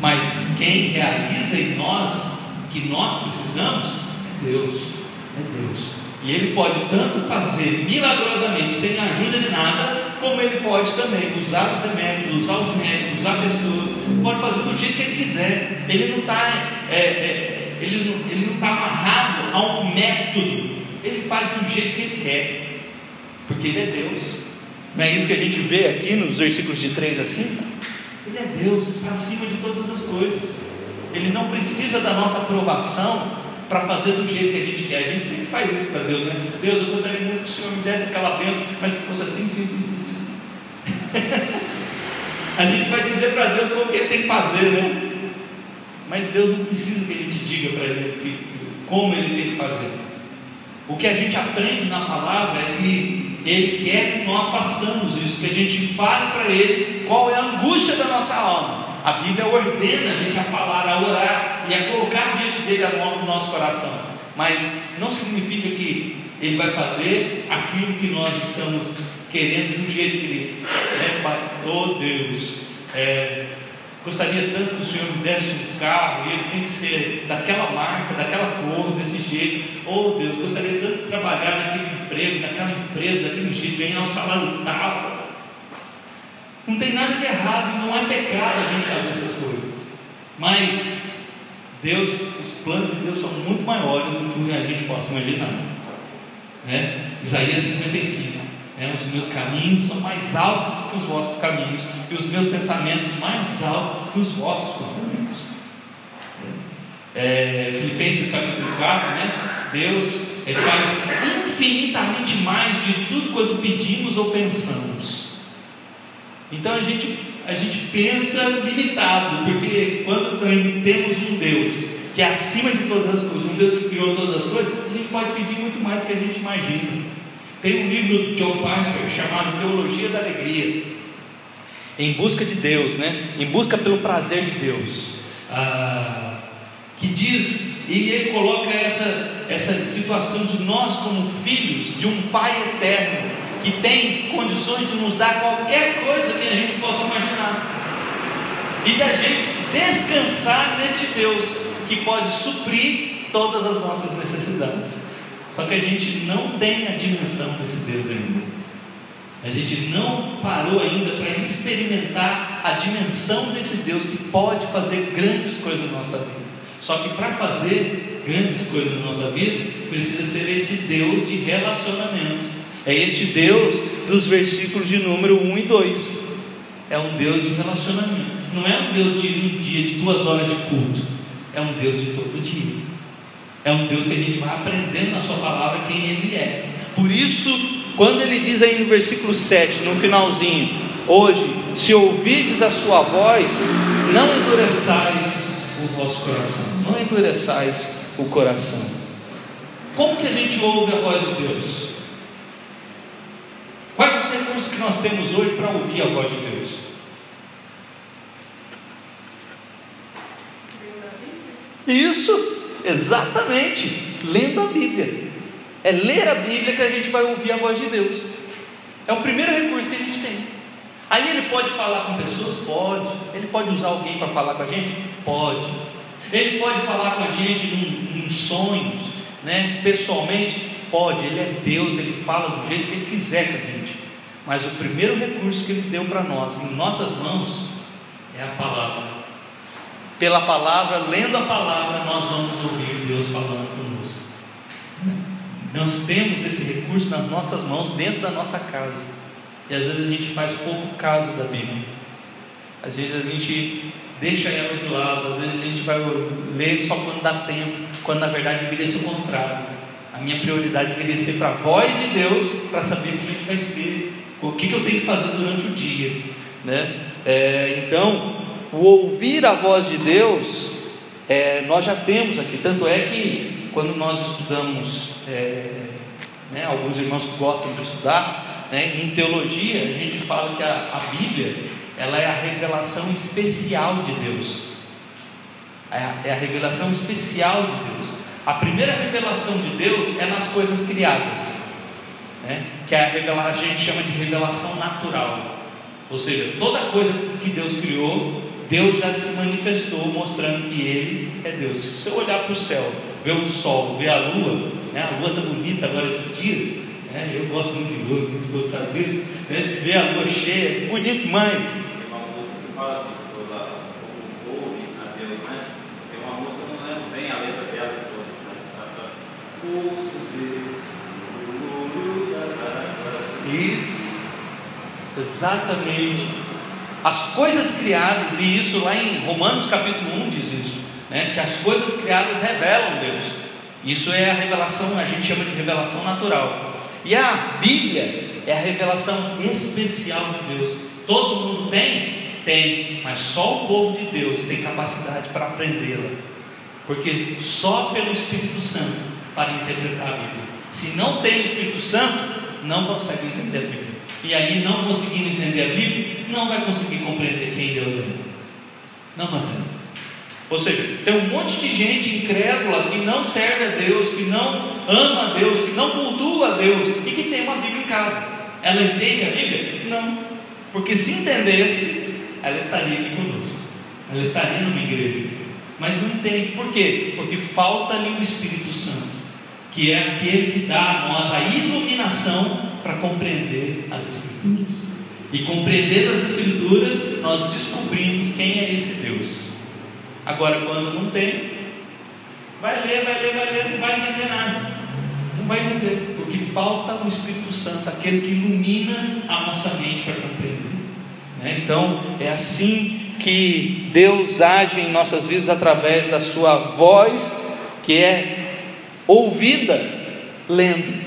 mas quem realiza em nós que nós precisamos é Deus, é Deus. E Ele pode tanto fazer milagrosamente sem a ajuda de nada, como Ele pode também usar os remédios, usar os médicos, usar pessoas, pode fazer do jeito que Ele quiser. Ele não está é, é, ele não, ele não está amarrado a um método. Ele faz do jeito que Ele quer, porque Ele é Deus. Não é isso que a gente vê aqui nos versículos de 3 a 5? Ele é Deus, está acima de todas as coisas. Ele não precisa da nossa aprovação para fazer do jeito que a gente quer. A gente sempre faz isso para Deus, né? Deus, eu gostaria muito que o Senhor me desse aquela bênção, mas que fosse assim, sim, sim, sim, sim. a gente vai dizer para Deus como que ele tem que fazer, né? Mas Deus não precisa que a gente diga para ele como ele tem que fazer. O que a gente aprende na palavra é que Ele quer que nós façamos isso, que a gente fale para Ele qual é a angústia da nossa alma, A Bíblia ordena a gente a falar, a orar e a colocar diante dele a mão no nosso coração. Mas não significa que ele vai fazer aquilo que nós estamos querendo do jeito que ele. Né? Oh Deus, é, Gostaria tanto que o Senhor me desse um carro e ele tem que ser daquela marca, daquela cor, desse jeito. Oh Deus, gostaria tanto de trabalhar naquele emprego, naquela empresa, daquele jeito, ganhar um salário tal. Não tem nada de errado, não é pecado a gente fazer essas coisas. Mas Deus, os planos de Deus são muito maiores do que a gente possa imaginar. Né? Isaías 55. Né? Os meus caminhos são mais altos do que os vossos caminhos, e os meus pensamentos mais altos do que os vossos pensamentos. É, Filipenses capítulo 4, né? Deus faz infinitamente mais de tudo quanto pedimos ou pensamos. Então a gente, a gente pensa limitado, porque quando temos um Deus que é acima de todas as coisas, um Deus que criou todas as coisas, a gente pode pedir muito mais do que a gente imagina. Tem um livro de John Piper chamado Teologia da Alegria. Em busca de Deus, né? Em busca pelo prazer de Deus. Ah, que diz, e ele coloca essa, essa situação de nós, como filhos de um Pai eterno, que tem condições de nos dar qualquer coisa que a gente possa imaginar. E da gente descansar neste Deus que pode suprir todas as nossas necessidades. Só que a gente não tem a dimensão desse Deus ainda. A gente não parou ainda para experimentar a dimensão desse Deus que pode fazer grandes coisas na nossa vida. Só que para fazer grandes coisas na nossa vida, precisa ser esse Deus de relacionamento. É este Deus dos versículos de número 1 e 2. É um Deus de relacionamento. Não é um Deus de um dia, de duas horas de culto. É um Deus de todo dia. É um Deus que a gente vai aprendendo na Sua palavra quem Ele é. Por isso, quando Ele diz aí no versículo 7, no finalzinho: Hoje, se ouvides a Sua voz, não endureçais o vosso coração. Não endureçais o coração. Como que a gente ouve a voz de Deus? Quais os recursos que nós temos hoje para ouvir a voz de Deus? Isso, Exatamente, lendo a Bíblia. É ler a Bíblia que a gente vai ouvir a voz de Deus. É o primeiro recurso que a gente tem. Aí ele pode falar com pessoas? Pode. Ele pode usar alguém para falar com a gente? Pode. Ele pode falar com a gente em, em sonhos, né? pessoalmente? Pode. Ele é Deus, ele fala do jeito que ele quiser com a gente. Mas o primeiro recurso que ele deu para nós, em nossas mãos, é a palavra pela palavra, lendo a palavra, nós vamos ouvir Deus falando. Nós temos esse recurso nas nossas mãos, dentro da nossa casa. E às vezes a gente faz pouco caso da Bíblia. Às vezes a gente deixa ela de lado, às vezes a gente vai ler só quando dá tempo, quando na verdade deveria ser o contrário. A minha prioridade deveria ser para a voz de Deus, para saber como é que vai ser, o que, que eu tenho que fazer durante o dia. Né? É, então, o ouvir a voz de Deus, é, nós já temos aqui, tanto é que quando nós estudamos, é, né, alguns irmãos que gostam de estudar, né, em teologia, a gente fala que a, a Bíblia ela é a revelação especial de Deus. É a, é a revelação especial de Deus. A primeira revelação de Deus é nas coisas criadas, né, que é a, revela, a gente chama de revelação natural. Ou seja, toda coisa que Deus criou, Deus já se manifestou mostrando que Ele é Deus. Se você olhar para o céu, ver o sol, ver a lua, né? a lua está bonita agora esses dias, né? eu gosto muito de lua, minha esposa sabe disso, né? ver a lua cheia, bonito demais. Tem uma música que fala assim, ouve a Deus, né? Tem uma música, não lembro bem a letra dela toda, né? Isso, exatamente as coisas criadas, e isso lá em Romanos capítulo 1 diz isso, né? que as coisas criadas revelam Deus. Isso é a revelação, a gente chama de revelação natural. E a Bíblia é a revelação especial de Deus. Todo mundo tem? Tem, mas só o povo de Deus tem capacidade para aprendê-la. Porque só pelo Espírito Santo para interpretar a Bíblia. Se não tem o Espírito Santo, não consegue entender a Bíblia. E aí, não conseguindo entender a Bíblia, não vai conseguir compreender quem Deus é. Não, Marcelo. Ou seja, tem um monte de gente incrédula que não serve a Deus, que não ama a Deus, que não cultua a Deus e que tem uma Bíblia em casa. Ela entende a Bíblia? Não. Porque se entendesse, ela estaria aqui conosco. Ela estaria numa igreja. Mas não entende. Por quê? Porque falta-lhe o Espírito Santo, que é aquele que dá a nós a iluminação para compreender as Escrituras. E compreendendo as Escrituras, nós descobrimos quem é esse Deus. Agora, quando não tem, vai ler, vai ler, vai ler, não vai entender nada. Não vai entender, porque falta o Espírito Santo, aquele que ilumina a nossa mente para compreender. Né? Então, é assim que Deus age em nossas vidas através da Sua voz, que é ouvida lendo.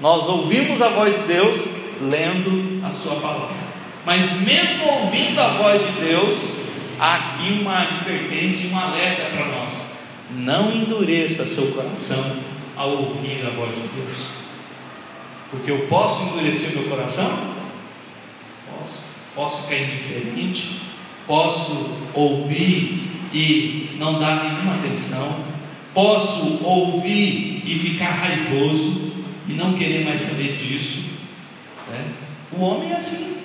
Nós ouvimos a voz de Deus lendo a Sua palavra. Mas, mesmo ouvindo a voz de Deus, há aqui uma advertência, um alerta para nós. Não endureça seu coração ao ouvir a voz de Deus. Porque eu posso endurecer meu coração? Posso. Posso ficar indiferente? Posso ouvir e não dar nenhuma atenção? Posso ouvir e ficar raivoso e não querer mais saber disso? Né? O homem é assim.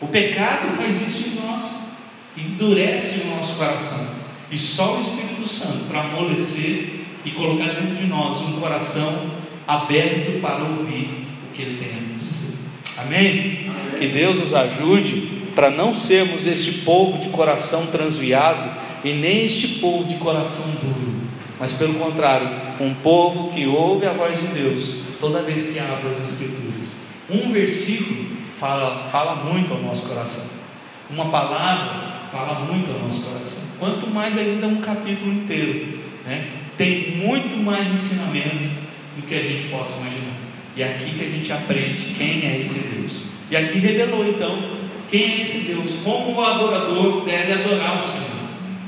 O pecado faz isso em nós endurece o nosso coração. E só o Espírito Santo para amolecer e colocar dentro de nós um coração aberto para ouvir o que Ele tem a dizer. Amém? Amém? Que Deus nos ajude para não sermos este povo de coração transviado e nem este povo de coração duro, mas pelo contrário, um povo que ouve a voz de Deus toda vez que abre as Escrituras. Um versículo fala, fala muito ao nosso coração. Uma palavra fala muito ao nosso coração. Quanto mais ainda um capítulo inteiro, né? tem muito mais ensinamento do que a gente possa imaginar. E é aqui que a gente aprende quem é esse Deus. E aqui revelou então quem é esse Deus, como o adorador deve adorar o Senhor,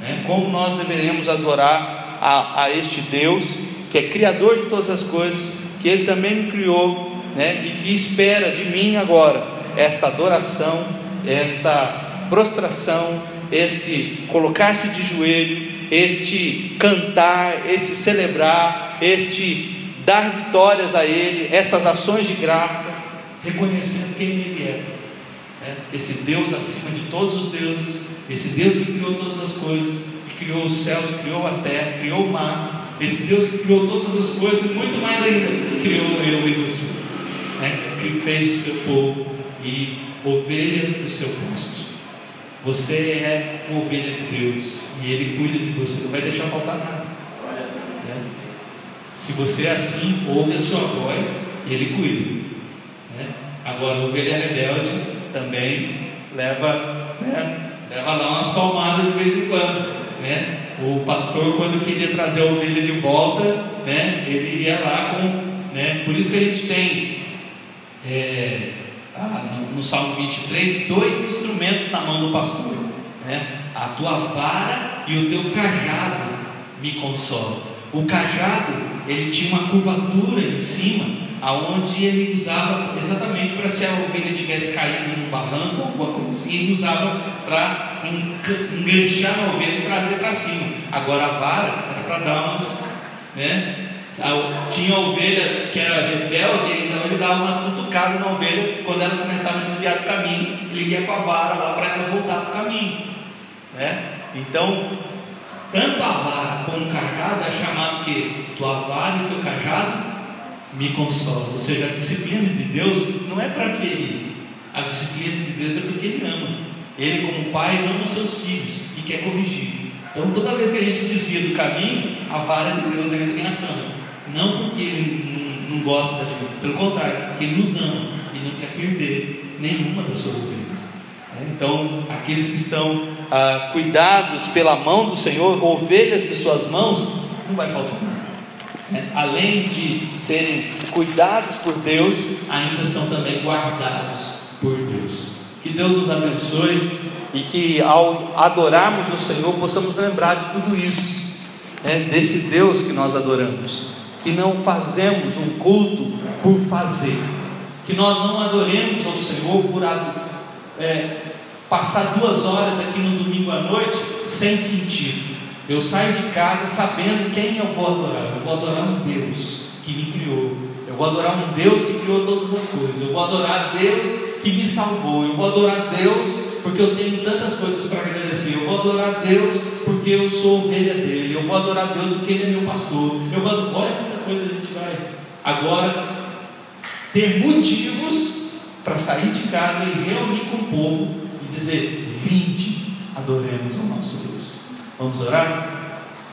né? como nós deveremos adorar a, a este Deus que é criador de todas as coisas, que Ele também me criou, né? e que espera de mim agora esta adoração, esta prostração, este colocar-se de joelho, este cantar, este celebrar, este dar vitórias a Ele, essas ações de graça, reconhecendo quem Ele é. é. Esse Deus acima de todos os deuses, esse Deus que criou todas as coisas, que criou os céus, criou a terra, criou o mar, esse Deus que criou todas as coisas, muito mais ainda, criou eu e você, né? que fez o seu povo e ovelhas do seu posto. Você é uma ovelha de Deus e Ele cuida de você, não vai deixar faltar nada. Né? Se você é assim, ouve a sua voz e Ele cuida. Né? Agora, a ovelha rebelde também leva, né? leva lá umas palmadas de vez em quando. Né? O pastor, quando queria trazer a ovelha de volta, né? ele ia lá com. Né? Por isso que a gente tem. É, no, no, Salmo 23, dois instrumentos na mão do pastor: né? a tua vara e o teu cajado me consolam. O cajado ele tinha uma curvatura em cima, aonde ele usava exatamente para se a ovelha tivesse caído num barranco, alguma coisa assim, ele usava para enganchar a ovelha e trazer para cima. Agora a vara era para dar umas, né, tinha ovelha que era rebelde, então ele dava umas cutucadas na ovelha quando ela começava a desviar do caminho, ele ia com a vara lá para ela voltar para o caminho. Né? Então, tanto a vara como o cajado é chamado que tua vara e teu cajado me consolam. Ou seja, a disciplina de Deus não é para ferir, a disciplina de Deus é porque Ele ama. Ele, como pai, ama os seus filhos e quer corrigir. Então, toda vez que a gente desvia do caminho, a vara de Deus entra em ação. Não porque ele não, gosta da gente, pelo contrário, porque ele nos ama e não quer perder nenhuma das suas ovelhas. É, então, aqueles que estão ah, cuidados pela mão do Senhor, ovelhas de suas mãos, não vai faltar nada. É, além de serem cuidados por Deus, ainda são também guardados por Deus. Que Deus nos abençoe e que ao adorarmos o Senhor possamos lembrar de tudo isso, né, desse Deus que nós adoramos que não fazemos um culto por fazer, que nós não adoremos ao Senhor por é, passar duas horas aqui no domingo à noite sem sentido. Eu saio de casa sabendo quem eu vou adorar. Eu vou adorar um Deus que me criou. Eu vou adorar um Deus que criou todas as coisas. Eu vou adorar Deus que me salvou. Eu vou adorar Deus porque eu tenho tantas coisas para agradecer. Vou adorar Deus porque eu sou ovelha dele. Eu vou adorar Deus porque ele é meu pastor. Eu vou olha quanta coisa a gente vai agora ter motivos para sair de casa e reunir com o povo e dizer: Vinde, adoremos ao nosso Deus. Vamos orar?